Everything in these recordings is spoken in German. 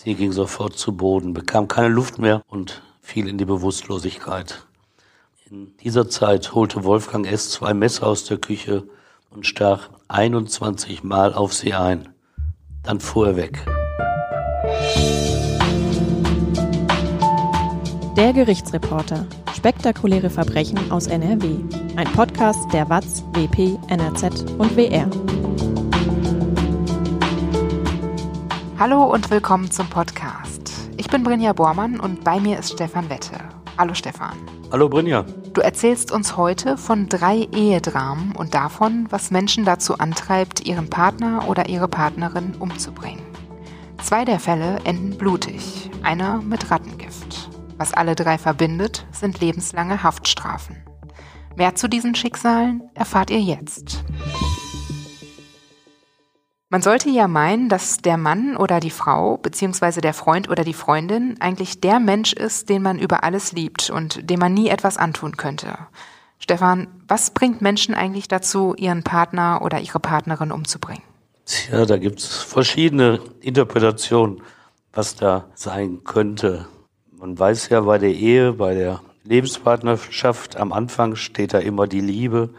Sie ging sofort zu Boden, bekam keine Luft mehr und fiel in die Bewusstlosigkeit. In dieser Zeit holte Wolfgang S. zwei Messer aus der Küche und stach 21 Mal auf sie ein. Dann fuhr er weg. Der Gerichtsreporter. Spektakuläre Verbrechen aus NRW. Ein Podcast der WAZ, WP, NRZ und WR. Hallo und willkommen zum Podcast. Ich bin Brinja Bormann und bei mir ist Stefan Wette. Hallo Stefan. Hallo Brinja. Du erzählst uns heute von drei Ehedramen und davon, was Menschen dazu antreibt, ihren Partner oder ihre Partnerin umzubringen. Zwei der Fälle enden blutig, einer mit Rattengift. Was alle drei verbindet, sind lebenslange Haftstrafen. Mehr zu diesen Schicksalen erfahrt ihr jetzt. Man sollte ja meinen, dass der Mann oder die Frau beziehungsweise der Freund oder die Freundin eigentlich der Mensch ist, den man über alles liebt und dem man nie etwas antun könnte. Stefan, was bringt Menschen eigentlich dazu, ihren Partner oder ihre Partnerin umzubringen? Tja, da gibt es verschiedene Interpretationen, was da sein könnte. Man weiß ja bei der Ehe, bei der Lebenspartnerschaft, am Anfang steht da immer die Liebe,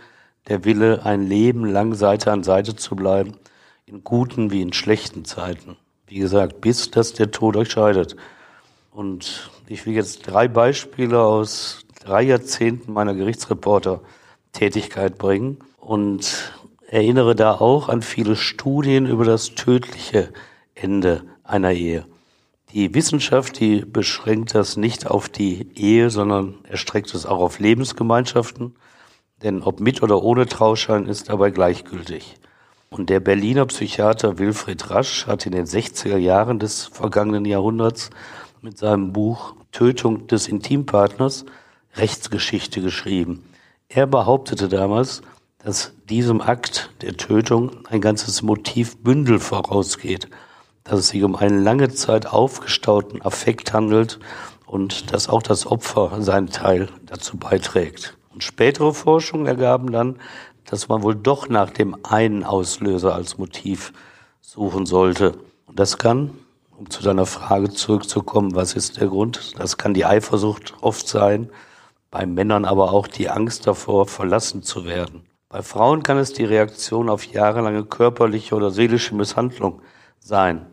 der Wille, ein Leben lang Seite an Seite zu bleiben in guten wie in schlechten Zeiten. Wie gesagt, bis dass der Tod euch scheidet. Und ich will jetzt drei Beispiele aus drei Jahrzehnten meiner Gerichtsreporter-Tätigkeit bringen und erinnere da auch an viele Studien über das tödliche Ende einer Ehe. Die Wissenschaft, die beschränkt das nicht auf die Ehe, sondern erstreckt es auch auf Lebensgemeinschaften. Denn ob mit oder ohne Trauschein ist dabei gleichgültig. Und der Berliner Psychiater Wilfried Rasch hat in den 60er Jahren des vergangenen Jahrhunderts mit seinem Buch Tötung des Intimpartners Rechtsgeschichte geschrieben. Er behauptete damals, dass diesem Akt der Tötung ein ganzes Motivbündel vorausgeht, dass es sich um einen lange Zeit aufgestauten Affekt handelt und dass auch das Opfer seinen Teil dazu beiträgt. Und spätere Forschungen ergaben dann, dass man wohl doch nach dem einen Auslöser als Motiv suchen sollte. Und das kann, um zu deiner Frage zurückzukommen, was ist der Grund? Das kann die Eifersucht oft sein, bei Männern aber auch die Angst davor, verlassen zu werden. Bei Frauen kann es die Reaktion auf jahrelange körperliche oder seelische Misshandlung sein.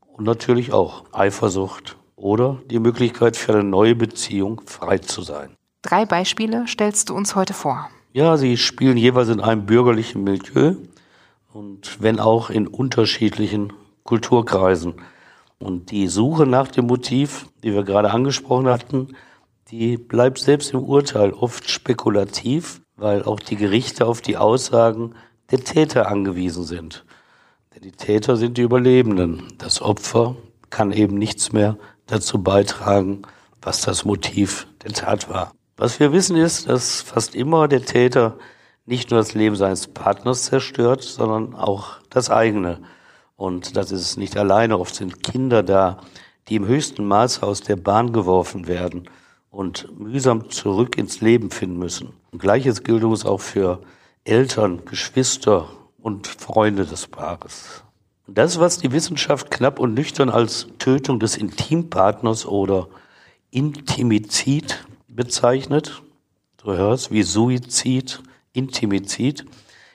Und natürlich auch Eifersucht oder die Möglichkeit für eine neue Beziehung frei zu sein. Drei Beispiele stellst du uns heute vor. Ja, sie spielen jeweils in einem bürgerlichen Milieu und wenn auch in unterschiedlichen Kulturkreisen. Und die Suche nach dem Motiv, die wir gerade angesprochen hatten, die bleibt selbst im Urteil oft spekulativ, weil auch die Gerichte auf die Aussagen der Täter angewiesen sind. Denn die Täter sind die Überlebenden. Das Opfer kann eben nichts mehr dazu beitragen, was das Motiv der Tat war. Was wir wissen ist, dass fast immer der Täter nicht nur das Leben seines Partners zerstört, sondern auch das eigene. Und das ist nicht alleine. Oft sind Kinder da, die im höchsten Maße aus der Bahn geworfen werden und mühsam zurück ins Leben finden müssen. Und Gleiches gilt uns auch für Eltern, Geschwister und Freunde des Paares. Das, was die Wissenschaft knapp und nüchtern als Tötung des Intimpartners oder Intimizid bezeichnet. Du hörst, wie Suizid, Intimizid,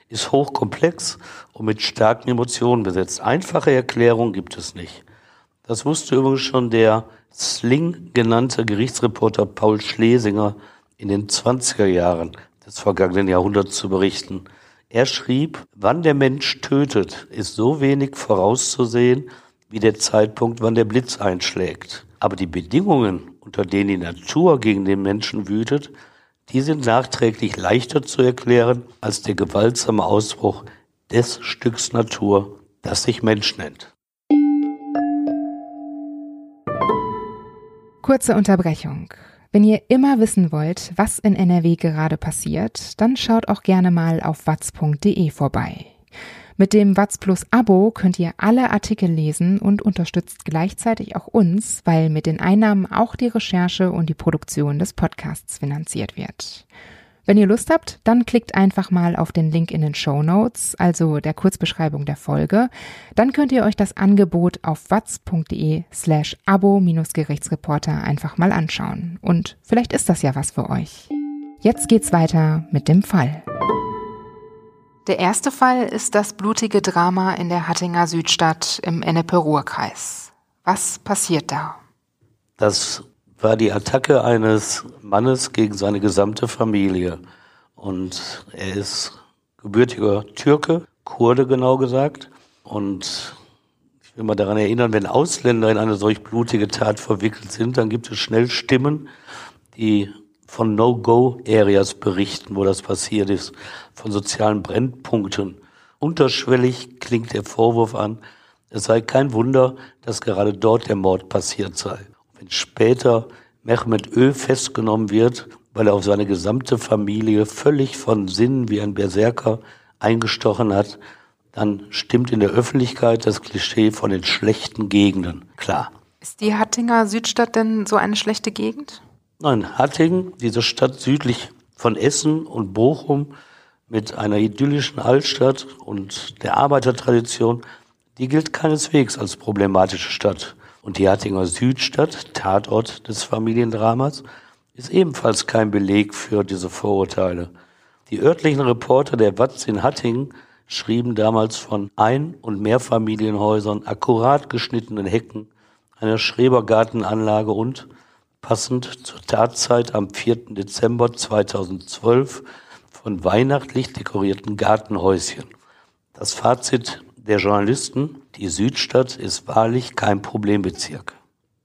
ist hochkomplex und mit starken Emotionen besetzt. Einfache Erklärung gibt es nicht. Das wusste übrigens schon der Sling genannte Gerichtsreporter Paul Schlesinger in den 20er Jahren des vergangenen Jahrhunderts zu berichten. Er schrieb, wann der Mensch tötet, ist so wenig vorauszusehen wie der Zeitpunkt, wann der Blitz einschlägt. Aber die Bedingungen, unter denen die Natur gegen den Menschen wütet, die sind nachträglich leichter zu erklären als der gewaltsame Ausbruch des Stücks Natur, das sich Mensch nennt. Kurze Unterbrechung. Wenn ihr immer wissen wollt, was in NRW gerade passiert, dann schaut auch gerne mal auf watz.de vorbei. Mit dem Watz Plus Abo könnt ihr alle Artikel lesen und unterstützt gleichzeitig auch uns, weil mit den Einnahmen auch die Recherche und die Produktion des Podcasts finanziert wird. Wenn ihr Lust habt, dann klickt einfach mal auf den Link in den Show Notes, also der Kurzbeschreibung der Folge. Dann könnt ihr euch das Angebot auf watz.de slash abo-gerichtsreporter einfach mal anschauen. Und vielleicht ist das ja was für euch. Jetzt geht's weiter mit dem Fall. Der erste Fall ist das blutige Drama in der Hattinger Südstadt im Ennepe-Ruhr-Kreis. Was passiert da? Das war die Attacke eines Mannes gegen seine gesamte Familie. Und er ist gebürtiger Türke, Kurde genau gesagt. Und ich will mal daran erinnern, wenn Ausländer in eine solch blutige Tat verwickelt sind, dann gibt es schnell Stimmen, die von No-Go-Areas berichten, wo das passiert ist, von sozialen Brennpunkten. Unterschwellig klingt der Vorwurf an, es sei kein Wunder, dass gerade dort der Mord passiert sei. Wenn später Mehmet Ö festgenommen wird, weil er auf seine gesamte Familie völlig von Sinn wie ein Berserker eingestochen hat, dann stimmt in der Öffentlichkeit das Klischee von den schlechten Gegenden. Klar. Ist die Hattinger Südstadt denn so eine schlechte Gegend? Nein, Hattingen, diese Stadt südlich von Essen und Bochum mit einer idyllischen Altstadt und der Arbeitertradition, die gilt keineswegs als problematische Stadt. Und die Hattinger Südstadt, Tatort des Familiendramas, ist ebenfalls kein Beleg für diese Vorurteile. Die örtlichen Reporter der Watz in Hattingen schrieben damals von Ein- und Mehrfamilienhäusern, akkurat geschnittenen Hecken, einer Schrebergartenanlage und, passend zur Tatzeit am 4. Dezember 2012, von weihnachtlich dekorierten Gartenhäuschen. Das Fazit der Journalisten, die Südstadt ist wahrlich kein Problembezirk.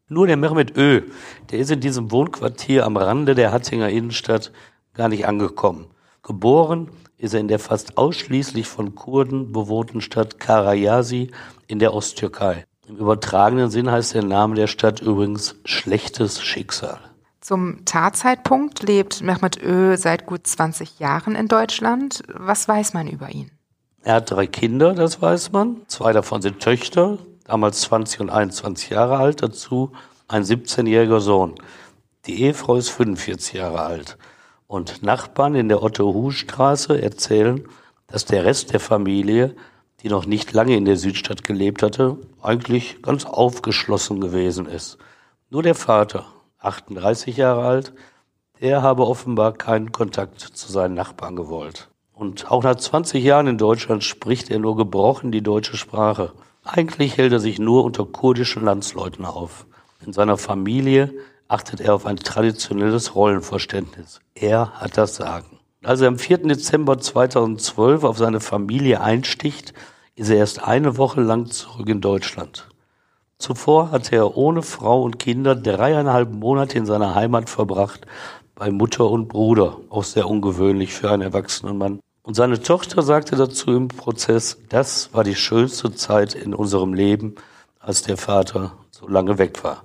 Nur der Mehmet Ö, der ist in diesem Wohnquartier am Rande der Hattinger Innenstadt gar nicht angekommen. Geboren ist er in der fast ausschließlich von Kurden bewohnten Stadt Karayasi in der Osttürkei. Im übertragenen Sinn heißt der Name der Stadt übrigens schlechtes Schicksal. Zum Tatzeitpunkt lebt Mehmet Ö seit gut 20 Jahren in Deutschland. Was weiß man über ihn? Er hat drei Kinder, das weiß man. Zwei davon sind Töchter, damals 20 und 21 Jahre alt, dazu ein 17-jähriger Sohn. Die Ehefrau ist 45 Jahre alt. Und Nachbarn in der Otto-Hu-Straße erzählen, dass der Rest der Familie, die noch nicht lange in der Südstadt gelebt hatte, eigentlich ganz aufgeschlossen gewesen ist. Nur der Vater, 38 Jahre alt, der habe offenbar keinen Kontakt zu seinen Nachbarn gewollt. Und auch nach 20 Jahren in Deutschland spricht er nur gebrochen die deutsche Sprache. Eigentlich hält er sich nur unter kurdischen Landsleuten auf. In seiner Familie achtet er auf ein traditionelles Rollenverständnis. Er hat das Sagen. Als er am 4. Dezember 2012 auf seine Familie einsticht, ist er erst eine Woche lang zurück in Deutschland. Zuvor hatte er ohne Frau und Kinder dreieinhalb Monate in seiner Heimat verbracht, bei Mutter und Bruder, auch sehr ungewöhnlich für einen erwachsenen Mann. Und seine Tochter sagte dazu im Prozess, das war die schönste Zeit in unserem Leben, als der Vater so lange weg war.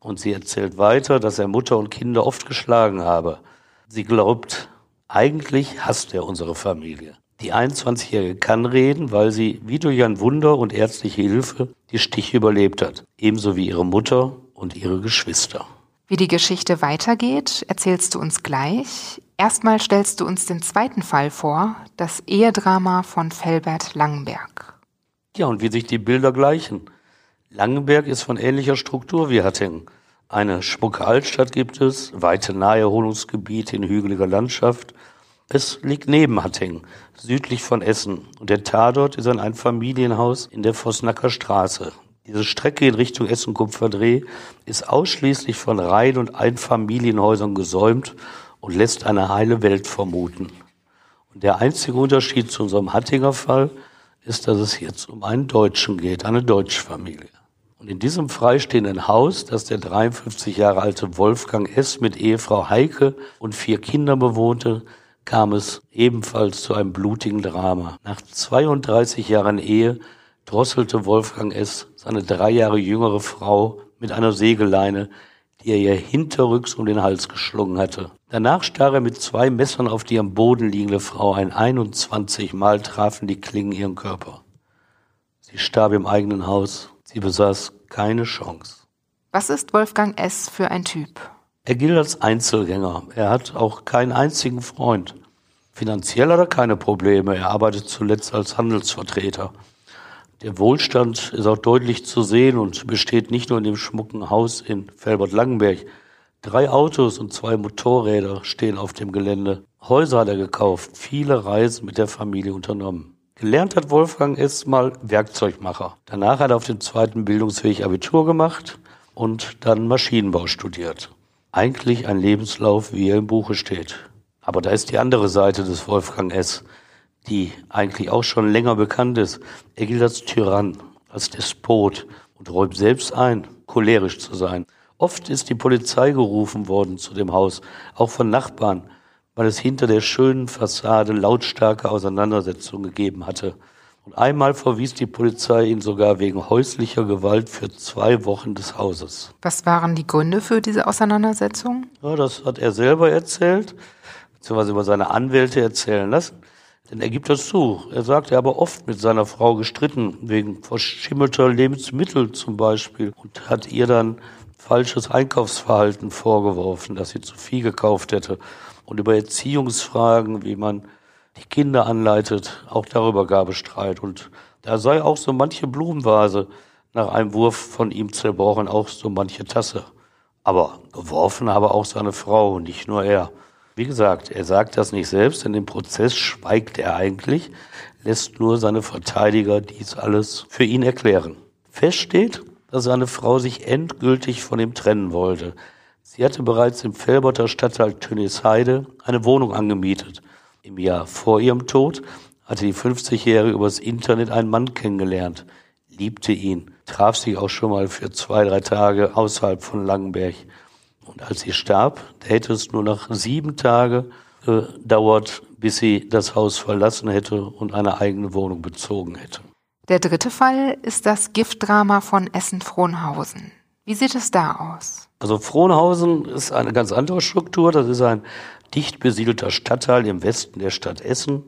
Und sie erzählt weiter, dass er Mutter und Kinder oft geschlagen habe. Sie glaubt, eigentlich hasst er unsere Familie. Die 21-Jährige kann reden, weil sie wie durch ein Wunder und ärztliche Hilfe die Stiche überlebt hat. Ebenso wie ihre Mutter und ihre Geschwister. Wie die Geschichte weitergeht, erzählst du uns gleich. Erstmal stellst du uns den zweiten Fall vor, das Ehedrama von Felbert Langenberg. Ja, und wie sich die Bilder gleichen. Langenberg ist von ähnlicher Struktur wie Hattingen. Eine schmucke Altstadt gibt es, weite Naherholungsgebiete in hügeliger Landschaft. Es liegt neben Hattingen, südlich von Essen. Und der Tatort ist ein Einfamilienhaus in der Vosnacker Straße, diese Strecke in Richtung Essen-Kupferdreh ist ausschließlich von Reihen- und Einfamilienhäusern gesäumt und lässt eine heile Welt vermuten. Und der einzige Unterschied zu unserem Hattinger Fall ist, dass es jetzt um einen Deutschen geht, eine deutsche Familie. Und in diesem freistehenden Haus, das der 53 Jahre alte Wolfgang S. mit Ehefrau Heike und vier Kindern bewohnte, kam es ebenfalls zu einem blutigen Drama. Nach 32 Jahren Ehe drosselte Wolfgang S. seine drei Jahre jüngere Frau mit einer Sägeleine, die er ihr hinterrücks um den Hals geschlungen hatte. Danach stach er mit zwei Messern auf die am Boden liegende Frau ein. 21 Mal trafen die Klingen ihren Körper. Sie starb im eigenen Haus. Sie besaß keine Chance. Was ist Wolfgang S. für ein Typ? Er gilt als Einzelgänger. Er hat auch keinen einzigen Freund. Finanziell hat er keine Probleme. Er arbeitet zuletzt als Handelsvertreter. Der Wohlstand ist auch deutlich zu sehen und besteht nicht nur in dem schmucken Haus in Felbert-Langenberg. Drei Autos und zwei Motorräder stehen auf dem Gelände. Häuser hat er gekauft, viele Reisen mit der Familie unternommen. Gelernt hat Wolfgang erst mal Werkzeugmacher. Danach hat er auf dem zweiten Bildungsweg Abitur gemacht und dann Maschinenbau studiert. Eigentlich ein Lebenslauf, wie er im Buche steht. Aber da ist die andere Seite des Wolfgang S., die eigentlich auch schon länger bekannt ist. Er gilt als Tyrann, als Despot und räumt selbst ein, cholerisch zu sein. Oft ist die Polizei gerufen worden zu dem Haus, auch von Nachbarn, weil es hinter der schönen Fassade lautstarke Auseinandersetzungen gegeben hatte. Und einmal verwies die Polizei ihn sogar wegen häuslicher Gewalt für zwei Wochen des Hauses. Was waren die Gründe für diese Auseinandersetzung? Ja, das hat er selber erzählt, beziehungsweise über seine Anwälte erzählen lassen. Denn er gibt das zu. Er sagt, er habe oft mit seiner Frau gestritten, wegen verschimmelter Lebensmittel zum Beispiel, und hat ihr dann falsches Einkaufsverhalten vorgeworfen, dass sie zu viel gekauft hätte. Und über Erziehungsfragen, wie man die Kinder anleitet, auch darüber gab es Streit. Und da sei auch so manche Blumenvase nach einem Wurf von ihm zerbrochen, auch so manche Tasse. Aber geworfen habe auch seine Frau, nicht nur er. Wie gesagt, er sagt das nicht selbst, in dem Prozess schweigt er eigentlich, lässt nur seine Verteidiger dies alles für ihn erklären. Fest steht, dass seine Frau sich endgültig von ihm trennen wollte. Sie hatte bereits im Felberter Stadtteil Tönisheide eine Wohnung angemietet. Im Jahr vor ihrem Tod hatte die 50-Jährige übers Internet einen Mann kennengelernt, liebte ihn, traf sich auch schon mal für zwei, drei Tage außerhalb von Langenberg. Und als sie starb, hätte es nur noch sieben Tage gedauert, bis sie das Haus verlassen hätte und eine eigene Wohnung bezogen hätte. Der dritte Fall ist das Giftdrama von Essen-Frohnhausen. Wie sieht es da aus? Also Frohnhausen ist eine ganz andere Struktur. Das ist ein dicht besiedelter Stadtteil im Westen der Stadt Essen.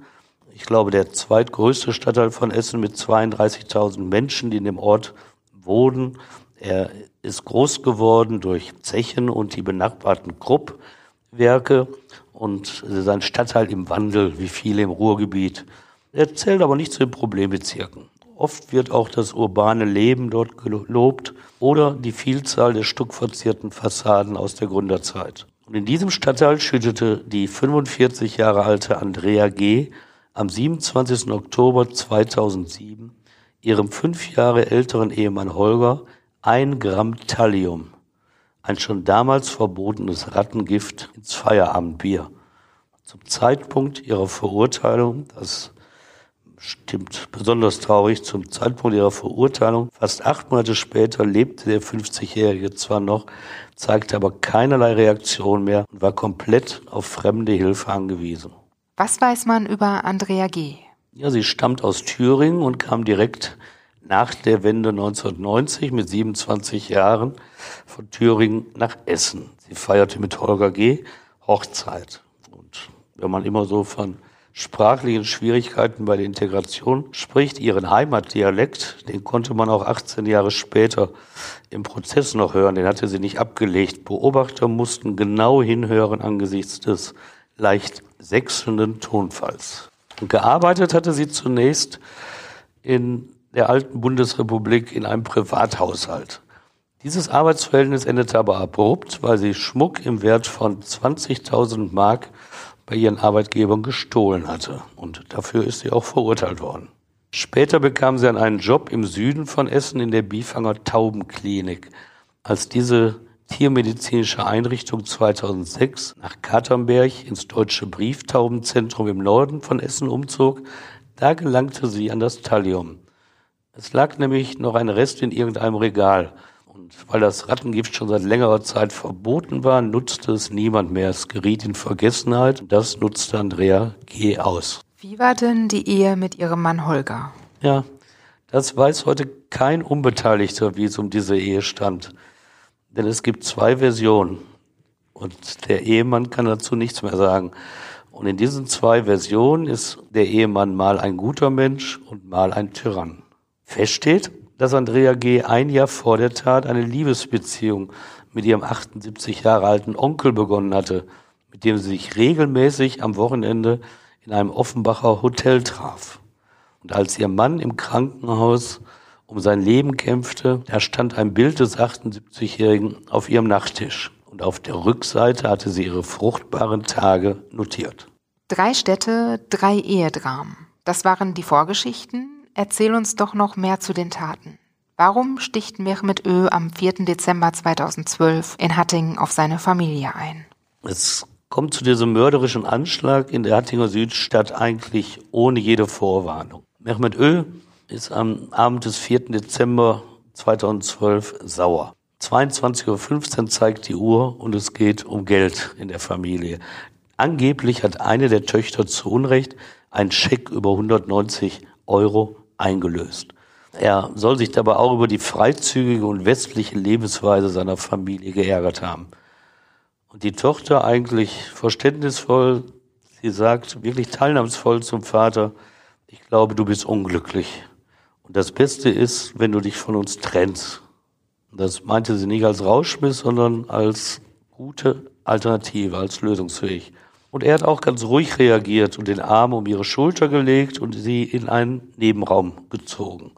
Ich glaube, der zweitgrößte Stadtteil von Essen mit 32.000 Menschen, die in dem Ort wohnen. Er ist groß geworden durch Zechen und die benachbarten Kruppwerke und es ist ein Stadtteil im Wandel, wie viele im Ruhrgebiet. Er zählt aber nicht zu den Problembezirken. Oft wird auch das urbane Leben dort gelobt oder die Vielzahl der stuckverzierten Fassaden aus der Gründerzeit. Und in diesem Stadtteil schüttete die 45 Jahre alte Andrea G. am 27. Oktober 2007 ihrem fünf Jahre älteren Ehemann Holger ein Gramm Thallium, ein schon damals verbotenes Rattengift, ins Feierabendbier. Zum Zeitpunkt ihrer Verurteilung, das stimmt besonders traurig, zum Zeitpunkt ihrer Verurteilung, fast acht Monate später, lebte der 50-Jährige zwar noch, zeigte aber keinerlei Reaktion mehr und war komplett auf fremde Hilfe angewiesen. Was weiß man über Andrea G.? Ja, sie stammt aus Thüringen und kam direkt nach der Wende 1990 mit 27 Jahren von Thüringen nach Essen. Sie feierte mit Holger G. Hochzeit. Und wenn man immer so von sprachlichen Schwierigkeiten bei der Integration spricht, ihren Heimatdialekt, den konnte man auch 18 Jahre später im Prozess noch hören, den hatte sie nicht abgelegt. Beobachter mussten genau hinhören angesichts des leicht sechselnden Tonfalls. Und gearbeitet hatte sie zunächst in der alten Bundesrepublik in einem Privathaushalt. Dieses Arbeitsverhältnis endete aber abrupt, weil sie Schmuck im Wert von 20.000 Mark bei ihren Arbeitgebern gestohlen hatte. Und dafür ist sie auch verurteilt worden. Später bekam sie dann einen Job im Süden von Essen in der Bifanger Taubenklinik. Als diese tiermedizinische Einrichtung 2006 nach Katernberg ins Deutsche Brieftaubenzentrum im Norden von Essen umzog, da gelangte sie an das Thallium. Es lag nämlich noch ein Rest in irgendeinem Regal. Und weil das Rattengift schon seit längerer Zeit verboten war, nutzte es niemand mehr. Es geriet in Vergessenheit. Das nutzte Andrea G. aus. Wie war denn die Ehe mit ihrem Mann Holger? Ja, das weiß heute kein Unbeteiligter, wie es um diese Ehe stand. Denn es gibt zwei Versionen. Und der Ehemann kann dazu nichts mehr sagen. Und in diesen zwei Versionen ist der Ehemann mal ein guter Mensch und mal ein Tyrann. Fest steht, dass Andrea G. ein Jahr vor der Tat eine Liebesbeziehung mit ihrem 78 Jahre alten Onkel begonnen hatte, mit dem sie sich regelmäßig am Wochenende in einem Offenbacher Hotel traf. Und als ihr Mann im Krankenhaus um sein Leben kämpfte, da stand ein Bild des 78-Jährigen auf ihrem Nachttisch. Und auf der Rückseite hatte sie ihre fruchtbaren Tage notiert. Drei Städte, drei Ehedramen. Das waren die Vorgeschichten. Erzähl uns doch noch mehr zu den Taten. Warum sticht Mehmet Ö am 4. Dezember 2012 in Hattingen auf seine Familie ein? Es kommt zu diesem mörderischen Anschlag in der Hattinger Südstadt eigentlich ohne jede Vorwarnung. Mehmet Ö ist am Abend des 4. Dezember 2012 sauer. 22.15 Uhr zeigt die Uhr und es geht um Geld in der Familie. Angeblich hat eine der Töchter zu Unrecht einen Scheck über 190 Euro eingelöst. Er soll sich dabei auch über die freizügige und westliche Lebensweise seiner Familie geärgert haben. Und die Tochter eigentlich verständnisvoll, sie sagt wirklich teilnahmsvoll zum Vater, ich glaube, du bist unglücklich. Und das Beste ist, wenn du dich von uns trennst. Das meinte sie nicht als Rauschmiss, sondern als gute Alternative, als lösungsfähig. Und er hat auch ganz ruhig reagiert und den Arm um ihre Schulter gelegt und sie in einen Nebenraum gezogen.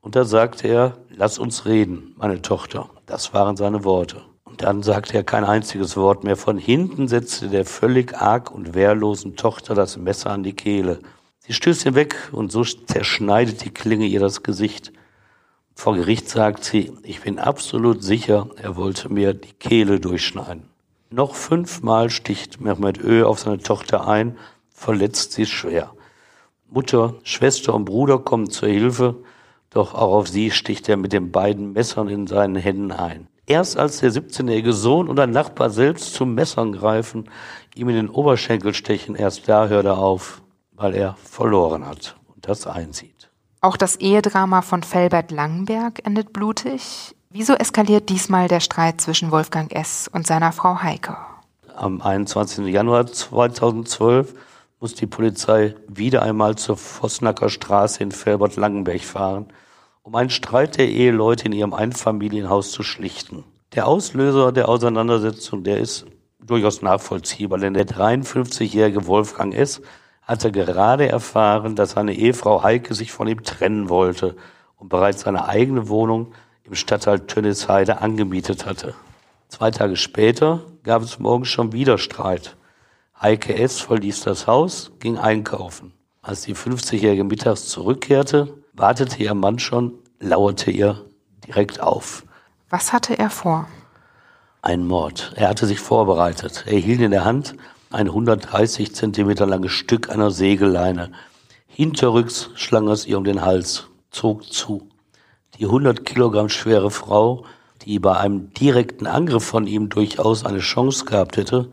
Und da sagte er, lass uns reden, meine Tochter. Das waren seine Worte. Und dann sagte er kein einziges Wort mehr. Von hinten setzte der völlig arg und wehrlosen Tochter das Messer an die Kehle. Sie stößt ihn weg und so zerschneidet die Klinge ihr das Gesicht. Vor Gericht sagt sie, ich bin absolut sicher, er wollte mir die Kehle durchschneiden. Noch fünfmal sticht Mehmet Ö auf seine Tochter ein, verletzt sie schwer. Mutter, Schwester und Bruder kommen zur Hilfe, doch auch auf sie sticht er mit den beiden Messern in seinen Händen ein. Erst als der 17-jährige Sohn und ein Nachbar selbst zum Messern greifen, ihm in den Oberschenkel stechen, erst da hört er auf, weil er verloren hat und das einsieht. Auch das Ehedrama von Felbert Langenberg endet blutig. Wieso eskaliert diesmal der Streit zwischen Wolfgang S. und seiner Frau Heike? Am 21. Januar 2012 muss die Polizei wieder einmal zur Vossnacker Straße in Felbert-Langenberg fahren, um einen Streit der Eheleute in ihrem Einfamilienhaus zu schlichten. Der Auslöser der Auseinandersetzung, der ist durchaus nachvollziehbar, denn der 53-jährige Wolfgang S hatte gerade erfahren, dass seine Ehefrau Heike sich von ihm trennen wollte und bereits seine eigene Wohnung im Stadtteil Tönnisheide angemietet hatte. Zwei Tage später gab es morgens schon wieder Streit. Heike S. verließ das Haus, ging einkaufen. Als die 50-Jährige mittags zurückkehrte, wartete ihr Mann schon, lauerte ihr direkt auf. Was hatte er vor? Ein Mord. Er hatte sich vorbereitet. Er hielt in der Hand ein 130 Zentimeter langes Stück einer Segelleine. Hinterrücks schlang es ihr um den Hals, zog zu. Die 100 Kilogramm schwere Frau, die bei einem direkten Angriff von ihm durchaus eine Chance gehabt hätte,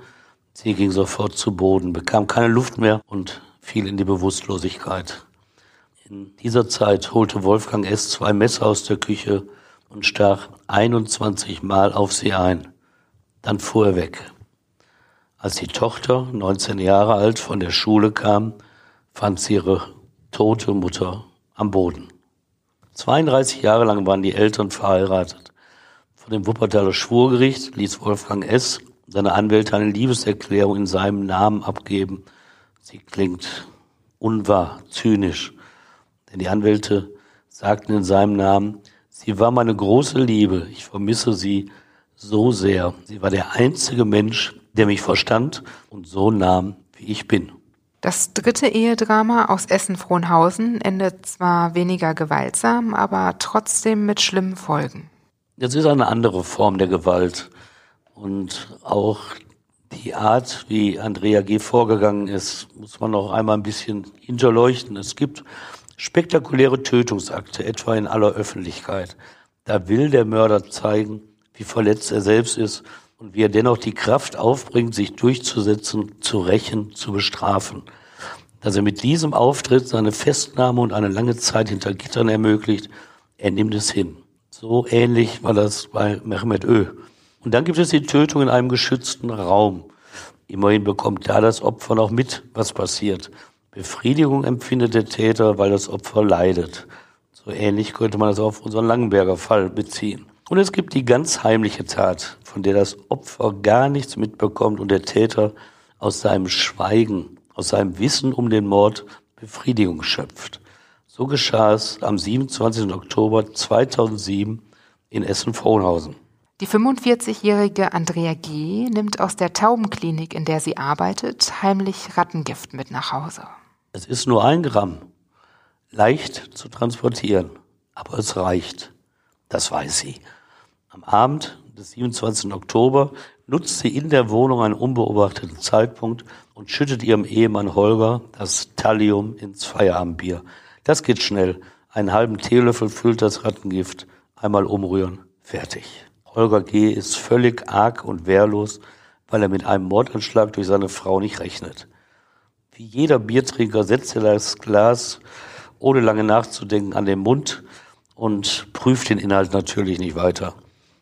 sie ging sofort zu Boden, bekam keine Luft mehr und fiel in die Bewusstlosigkeit. In dieser Zeit holte Wolfgang S. zwei Messer aus der Küche und stach 21 Mal auf sie ein. Dann fuhr er weg. Als die Tochter, 19 Jahre alt, von der Schule kam, fand sie ihre tote Mutter am Boden. 32 Jahre lang waren die Eltern verheiratet. Von dem Wuppertaler Schwurgericht ließ Wolfgang S. seine Anwälte eine Liebeserklärung in seinem Namen abgeben. Sie klingt unwahr, zynisch. Denn die Anwälte sagten in seinem Namen, sie war meine große Liebe, ich vermisse sie so sehr. Sie war der einzige Mensch, der mich verstand und so nahm, wie ich bin. Das dritte Ehedrama aus Essen-Frohnhausen endet zwar weniger gewaltsam, aber trotzdem mit schlimmen Folgen. Das ist eine andere Form der Gewalt. Und auch die Art, wie Andrea G. vorgegangen ist, muss man noch einmal ein bisschen hinterleuchten. Es gibt spektakuläre Tötungsakte, etwa in aller Öffentlichkeit. Da will der Mörder zeigen, wie verletzt er selbst ist und wie er dennoch die Kraft aufbringt, sich durchzusetzen, zu rächen, zu bestrafen. Dass er mit diesem Auftritt seine Festnahme und eine lange Zeit hinter Gittern ermöglicht, er nimmt es hin. So ähnlich war das bei Mehmet Ö. Und dann gibt es die Tötung in einem geschützten Raum. Immerhin bekommt da das Opfer noch mit, was passiert. Befriedigung empfindet der Täter, weil das Opfer leidet. So ähnlich könnte man das auf unseren Langenberger Fall beziehen. Und es gibt die ganz heimliche Tat, von der das Opfer gar nichts mitbekommt und der Täter aus seinem Schweigen, aus seinem Wissen um den Mord Befriedigung schöpft. So geschah es am 27. Oktober 2007 in Essen-Frohnhausen. Die 45-jährige Andrea G. nimmt aus der Taubenklinik, in der sie arbeitet, heimlich Rattengift mit nach Hause. Es ist nur ein Gramm, leicht zu transportieren, aber es reicht. Das weiß sie. Am Abend des 27. Oktober nutzt sie in der Wohnung einen unbeobachteten Zeitpunkt und schüttet ihrem Ehemann Holger das Thallium ins Feierabendbier. Das geht schnell. Einen halben Teelöffel füllt das Rattengift, einmal umrühren, fertig. Holger G. ist völlig arg und wehrlos, weil er mit einem Mordanschlag durch seine Frau nicht rechnet. Wie jeder Biertrinker setzt er das Glas, ohne lange nachzudenken, an den Mund und prüft den Inhalt natürlich nicht weiter.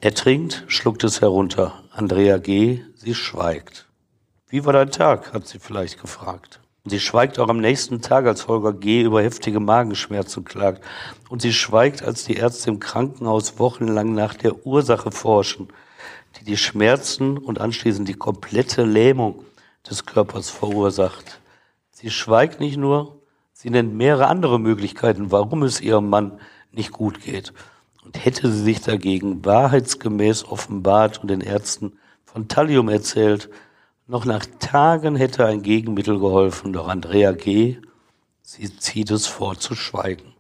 Er trinkt, schluckt es herunter. Andrea G., sie schweigt. Wie war dein Tag? hat sie vielleicht gefragt. Sie schweigt auch am nächsten Tag, als Holger G. über heftige Magenschmerzen klagt. Und sie schweigt, als die Ärzte im Krankenhaus wochenlang nach der Ursache forschen, die die Schmerzen und anschließend die komplette Lähmung des Körpers verursacht. Sie schweigt nicht nur, sie nennt mehrere andere Möglichkeiten, warum es ihrem Mann nicht gut geht. Hätte sie sich dagegen wahrheitsgemäß offenbart und den Ärzten von Thallium erzählt, noch nach Tagen hätte ein Gegenmittel geholfen, doch Andrea G., sie zieht es vor zu schweigen.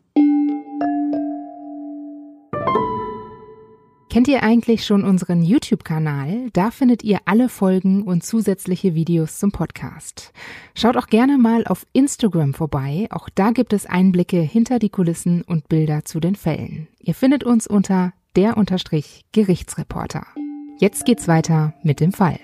Kennt ihr eigentlich schon unseren YouTube-Kanal? Da findet ihr alle Folgen und zusätzliche Videos zum Podcast. Schaut auch gerne mal auf Instagram vorbei. Auch da gibt es Einblicke hinter die Kulissen und Bilder zu den Fällen. Ihr findet uns unter der Unterstrich Gerichtsreporter. Jetzt geht's weiter mit dem Fall.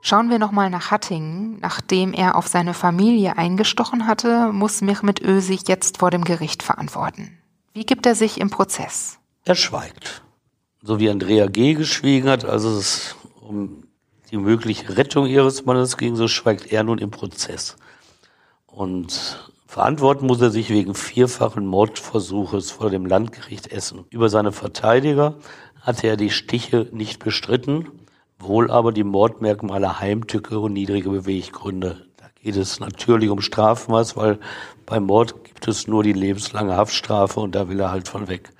Schauen wir nochmal nach Hattingen. Nachdem er auf seine Familie eingestochen hatte, muss Mehmet Ö sich jetzt vor dem Gericht verantworten. Wie gibt er sich im Prozess? Er schweigt. So wie Andrea G. geschwiegen hat, als es um die mögliche Rettung ihres Mannes ging, so schweigt er nun im Prozess. Und verantworten muss er sich wegen vierfachen Mordversuches vor dem Landgericht Essen. Über seine Verteidiger hatte er die Stiche nicht bestritten, wohl aber die Mordmerkmale Heimtücke und niedrige Beweggründe. Da geht es natürlich um Strafmaß, weil beim Mord gibt es nur die lebenslange Haftstrafe und da will er halt von weg.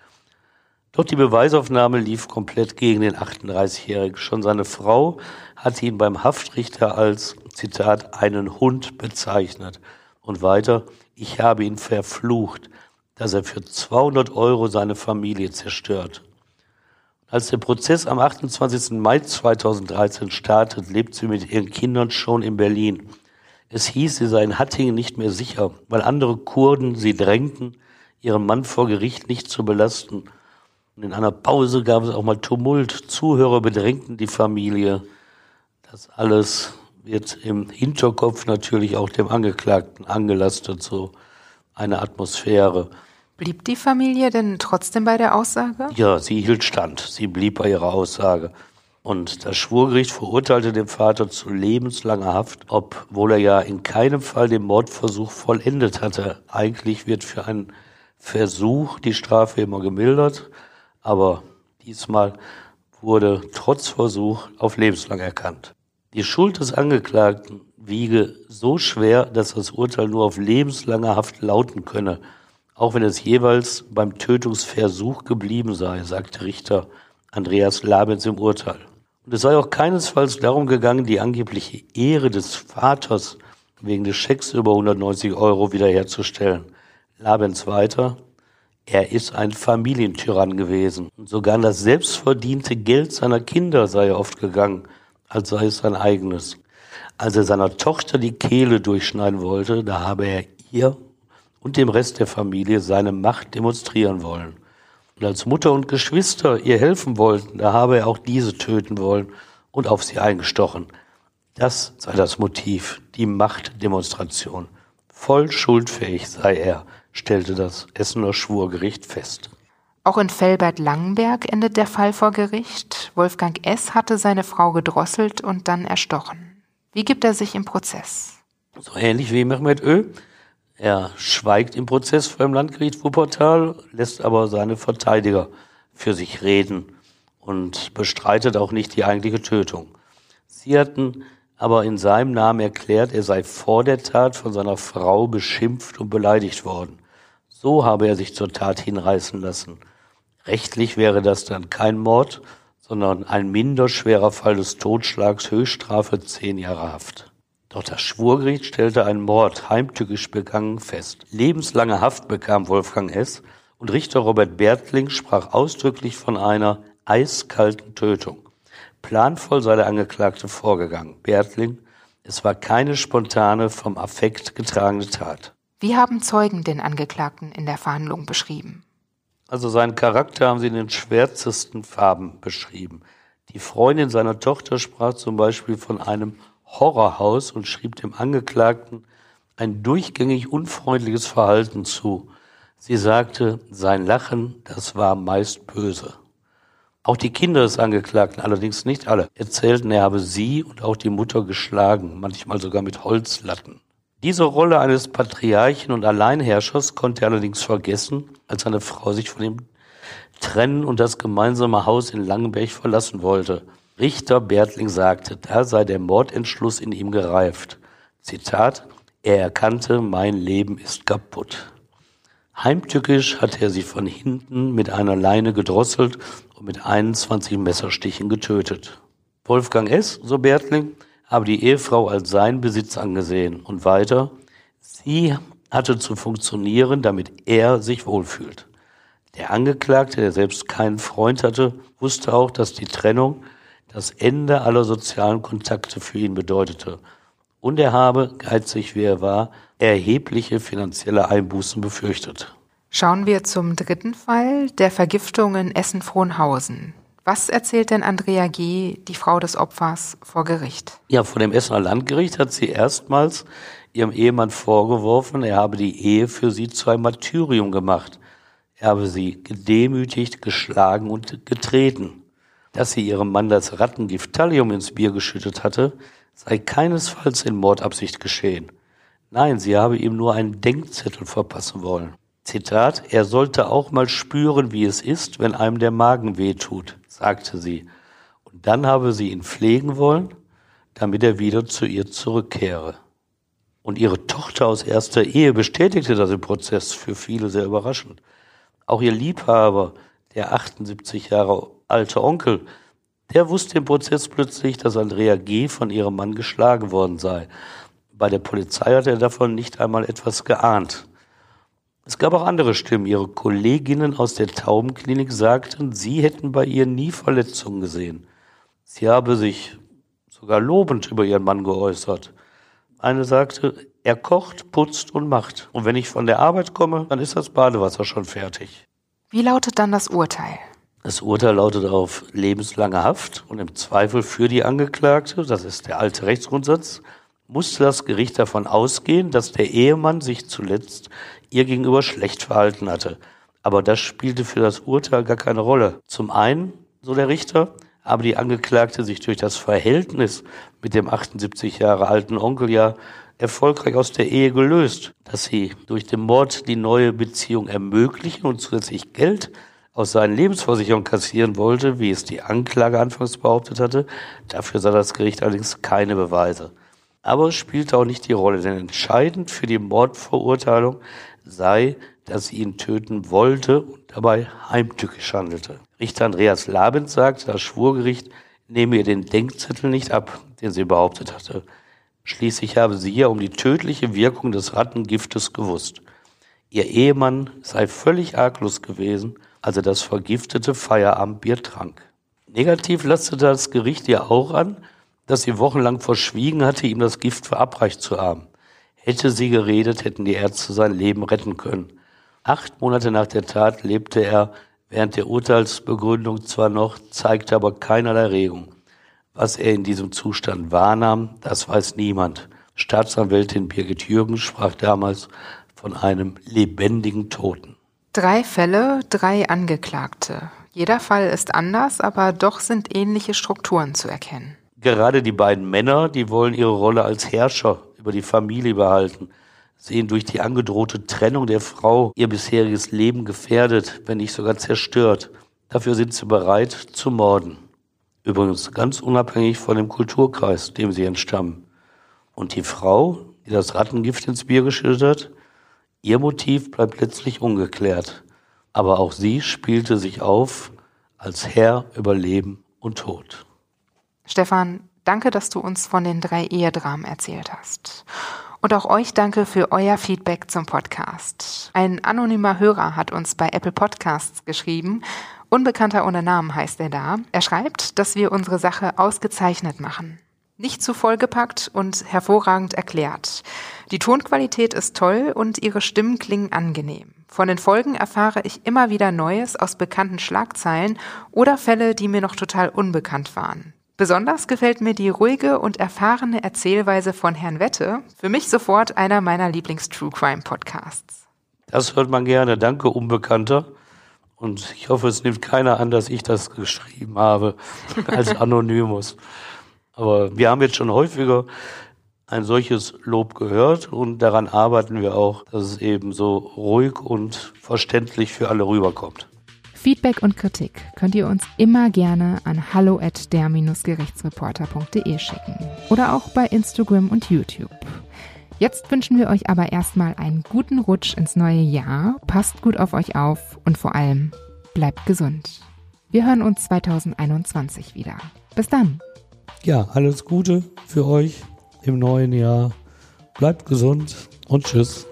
Doch die Beweisaufnahme lief komplett gegen den 38-Jährigen. Schon seine Frau hatte ihn beim Haftrichter als, Zitat, einen Hund bezeichnet. Und weiter, ich habe ihn verflucht, dass er für 200 Euro seine Familie zerstört. Als der Prozess am 28. Mai 2013 startet, lebt sie mit ihren Kindern schon in Berlin. Es hieß, sie sei in Hattingen nicht mehr sicher, weil andere Kurden sie drängten, ihren Mann vor Gericht nicht zu belasten und in einer Pause gab es auch mal Tumult. Zuhörer bedrängten die Familie. Das alles wird im Hinterkopf natürlich auch dem Angeklagten angelastet, so eine Atmosphäre. Blieb die Familie denn trotzdem bei der Aussage? Ja, sie hielt stand. Sie blieb bei ihrer Aussage. Und das Schwurgericht verurteilte den Vater zu lebenslanger Haft, obwohl er ja in keinem Fall den Mordversuch vollendet hatte. Eigentlich wird für einen Versuch die Strafe immer gemildert. Aber diesmal wurde trotz Versuch auf lebenslang erkannt. Die Schuld des Angeklagten wiege so schwer, dass das Urteil nur auf lebenslange Haft lauten könne, auch wenn es jeweils beim Tötungsversuch geblieben sei, sagte Richter Andreas Labens im Urteil. Und es sei auch keinesfalls darum gegangen, die angebliche Ehre des Vaters wegen des Schecks über 190 Euro wiederherzustellen. Labens weiter, er ist ein Familientyrann gewesen. Sogar an das selbstverdiente Geld seiner Kinder sei er oft gegangen, als sei es sein eigenes. Als er seiner Tochter die Kehle durchschneiden wollte, da habe er ihr und dem Rest der Familie seine Macht demonstrieren wollen. Und als Mutter und Geschwister ihr helfen wollten, da habe er auch diese töten wollen und auf sie eingestochen. Das sei das Motiv, die Machtdemonstration. Voll schuldfähig sei er stellte das Essener Schwurgericht fest. Auch in Felbert-Langenberg endet der Fall vor Gericht. Wolfgang S. hatte seine Frau gedrosselt und dann erstochen. Wie gibt er sich im Prozess? So ähnlich wie Mehmet Ö. Er schweigt im Prozess vor dem Landgericht Wuppertal, lässt aber seine Verteidiger für sich reden und bestreitet auch nicht die eigentliche Tötung. Sie hatten aber in seinem Namen erklärt, er sei vor der Tat von seiner Frau beschimpft und beleidigt worden. So habe er sich zur Tat hinreißen lassen. Rechtlich wäre das dann kein Mord, sondern ein minder schwerer Fall des Totschlags, Höchststrafe zehn Jahre Haft. Doch das Schwurgericht stellte einen Mord heimtückisch begangen fest. Lebenslange Haft bekam Wolfgang S. und Richter Robert Bertling sprach ausdrücklich von einer eiskalten Tötung. Planvoll sei der Angeklagte vorgegangen. Bertling, es war keine spontane, vom Affekt getragene Tat. Wie haben Zeugen den Angeklagten in der Verhandlung beschrieben? Also seinen Charakter haben sie in den schwärzesten Farben beschrieben. Die Freundin seiner Tochter sprach zum Beispiel von einem Horrorhaus und schrieb dem Angeklagten ein durchgängig unfreundliches Verhalten zu. Sie sagte, sein Lachen, das war meist böse. Auch die Kinder des Angeklagten, allerdings nicht alle, erzählten, er habe sie und auch die Mutter geschlagen, manchmal sogar mit Holzlatten. Diese Rolle eines Patriarchen und Alleinherrschers konnte er allerdings vergessen, als seine Frau sich von ihm trennen und das gemeinsame Haus in Langenberg verlassen wollte. Richter Bertling sagte, da sei der Mordentschluss in ihm gereift. Zitat, er erkannte, mein Leben ist kaputt. Heimtückisch hatte er sie von hinten mit einer Leine gedrosselt und mit 21 Messerstichen getötet. Wolfgang S., so Bertling, habe die Ehefrau als seinen Besitz angesehen und weiter, sie hatte zu funktionieren, damit er sich wohlfühlt. Der Angeklagte, der selbst keinen Freund hatte, wusste auch, dass die Trennung das Ende aller sozialen Kontakte für ihn bedeutete. Und er habe, geizig wie er war, erhebliche finanzielle Einbußen befürchtet. Schauen wir zum dritten Fall, der Vergiftung in Essen-Frohnhausen. Was erzählt denn Andrea G., die Frau des Opfers, vor Gericht? Ja, vor dem Essener Landgericht hat sie erstmals ihrem Ehemann vorgeworfen, er habe die Ehe für sie zu einem Martyrium gemacht. Er habe sie gedemütigt, geschlagen und getreten. Dass sie ihrem Mann das Rattengift Thallium ins Bier geschüttet hatte, sei keinesfalls in Mordabsicht geschehen. Nein, sie habe ihm nur einen Denkzettel verpassen wollen. Zitat, er sollte auch mal spüren, wie es ist, wenn einem der Magen wehtut, sagte sie. Und dann habe sie ihn pflegen wollen, damit er wieder zu ihr zurückkehre. Und ihre Tochter aus erster Ehe bestätigte das im Prozess, für viele sehr überraschend. Auch ihr Liebhaber, der 78 Jahre alte Onkel, der wusste im Prozess plötzlich, dass Andrea G. von ihrem Mann geschlagen worden sei. Bei der Polizei hat er davon nicht einmal etwas geahnt. Es gab auch andere Stimmen. Ihre Kolleginnen aus der Taubenklinik sagten, sie hätten bei ihr nie Verletzungen gesehen. Sie habe sich sogar lobend über ihren Mann geäußert. Eine sagte, er kocht, putzt und macht. Und wenn ich von der Arbeit komme, dann ist das Badewasser schon fertig. Wie lautet dann das Urteil? Das Urteil lautet auf lebenslange Haft und im Zweifel für die Angeklagte, das ist der alte Rechtsgrundsatz, musste das Gericht davon ausgehen, dass der Ehemann sich zuletzt ihr gegenüber schlecht verhalten hatte. Aber das spielte für das Urteil gar keine Rolle. Zum einen, so der Richter, aber die Angeklagte sich durch das Verhältnis mit dem 78 Jahre alten Onkel ja erfolgreich aus der Ehe gelöst, dass sie durch den Mord die neue Beziehung ermöglichen und zusätzlich Geld aus seinen Lebensversicherungen kassieren wollte, wie es die Anklage anfangs behauptet hatte. Dafür sah das Gericht allerdings keine Beweise. Aber es spielte auch nicht die Rolle, denn entscheidend für die Mordverurteilung sei, dass sie ihn töten wollte und dabei heimtückisch handelte. Richter Andreas Labend sagte, das Schwurgericht nehme ihr den Denkzettel nicht ab, den sie behauptet hatte. Schließlich habe sie ja um die tödliche Wirkung des Rattengiftes gewusst. Ihr Ehemann sei völlig arglos gewesen, als er das vergiftete Feierabendbier trank. Negativ lastete das Gericht ihr auch an, dass sie wochenlang verschwiegen hatte, ihm das Gift verabreicht zu haben. Hätte sie geredet, hätten die Ärzte sein Leben retten können. Acht Monate nach der Tat lebte er während der Urteilsbegründung zwar noch, zeigte aber keinerlei Regung. Was er in diesem Zustand wahrnahm, das weiß niemand. Staatsanwältin Birgit Jürgens sprach damals von einem lebendigen Toten. Drei Fälle, drei Angeklagte. Jeder Fall ist anders, aber doch sind ähnliche Strukturen zu erkennen. Gerade die beiden Männer, die wollen ihre Rolle als Herrscher über die Familie behalten. sehen durch die angedrohte Trennung der Frau ihr bisheriges Leben gefährdet, wenn nicht sogar zerstört. Dafür sind sie bereit zu morden. Übrigens ganz unabhängig von dem Kulturkreis, dem sie entstammen. Und die Frau, die das Rattengift ins Bier geschüttet ihr Motiv bleibt letztlich ungeklärt. Aber auch sie spielte sich auf als Herr über Leben und Tod. Stefan, danke, dass du uns von den drei Ehedramen erzählt hast. Und auch euch danke für euer Feedback zum Podcast. Ein anonymer Hörer hat uns bei Apple Podcasts geschrieben. Unbekannter ohne Namen heißt er da. Er schreibt, dass wir unsere Sache ausgezeichnet machen. Nicht zu vollgepackt und hervorragend erklärt. Die Tonqualität ist toll und ihre Stimmen klingen angenehm. Von den Folgen erfahre ich immer wieder Neues aus bekannten Schlagzeilen oder Fälle, die mir noch total unbekannt waren. Besonders gefällt mir die ruhige und erfahrene Erzählweise von Herrn Wette. Für mich sofort einer meiner Lieblings-True Crime Podcasts. Das hört man gerne. Danke, Unbekannter. Und ich hoffe, es nimmt keiner an, dass ich das geschrieben habe als Anonymous. Aber wir haben jetzt schon häufiger ein solches Lob gehört und daran arbeiten wir auch, dass es eben so ruhig und verständlich für alle rüberkommt. Feedback und Kritik könnt ihr uns immer gerne an hallo at der-gerichtsreporter.de schicken oder auch bei Instagram und YouTube. Jetzt wünschen wir euch aber erstmal einen guten Rutsch ins neue Jahr, passt gut auf euch auf und vor allem bleibt gesund. Wir hören uns 2021 wieder. Bis dann. Ja, alles Gute für euch im neuen Jahr. Bleibt gesund und tschüss.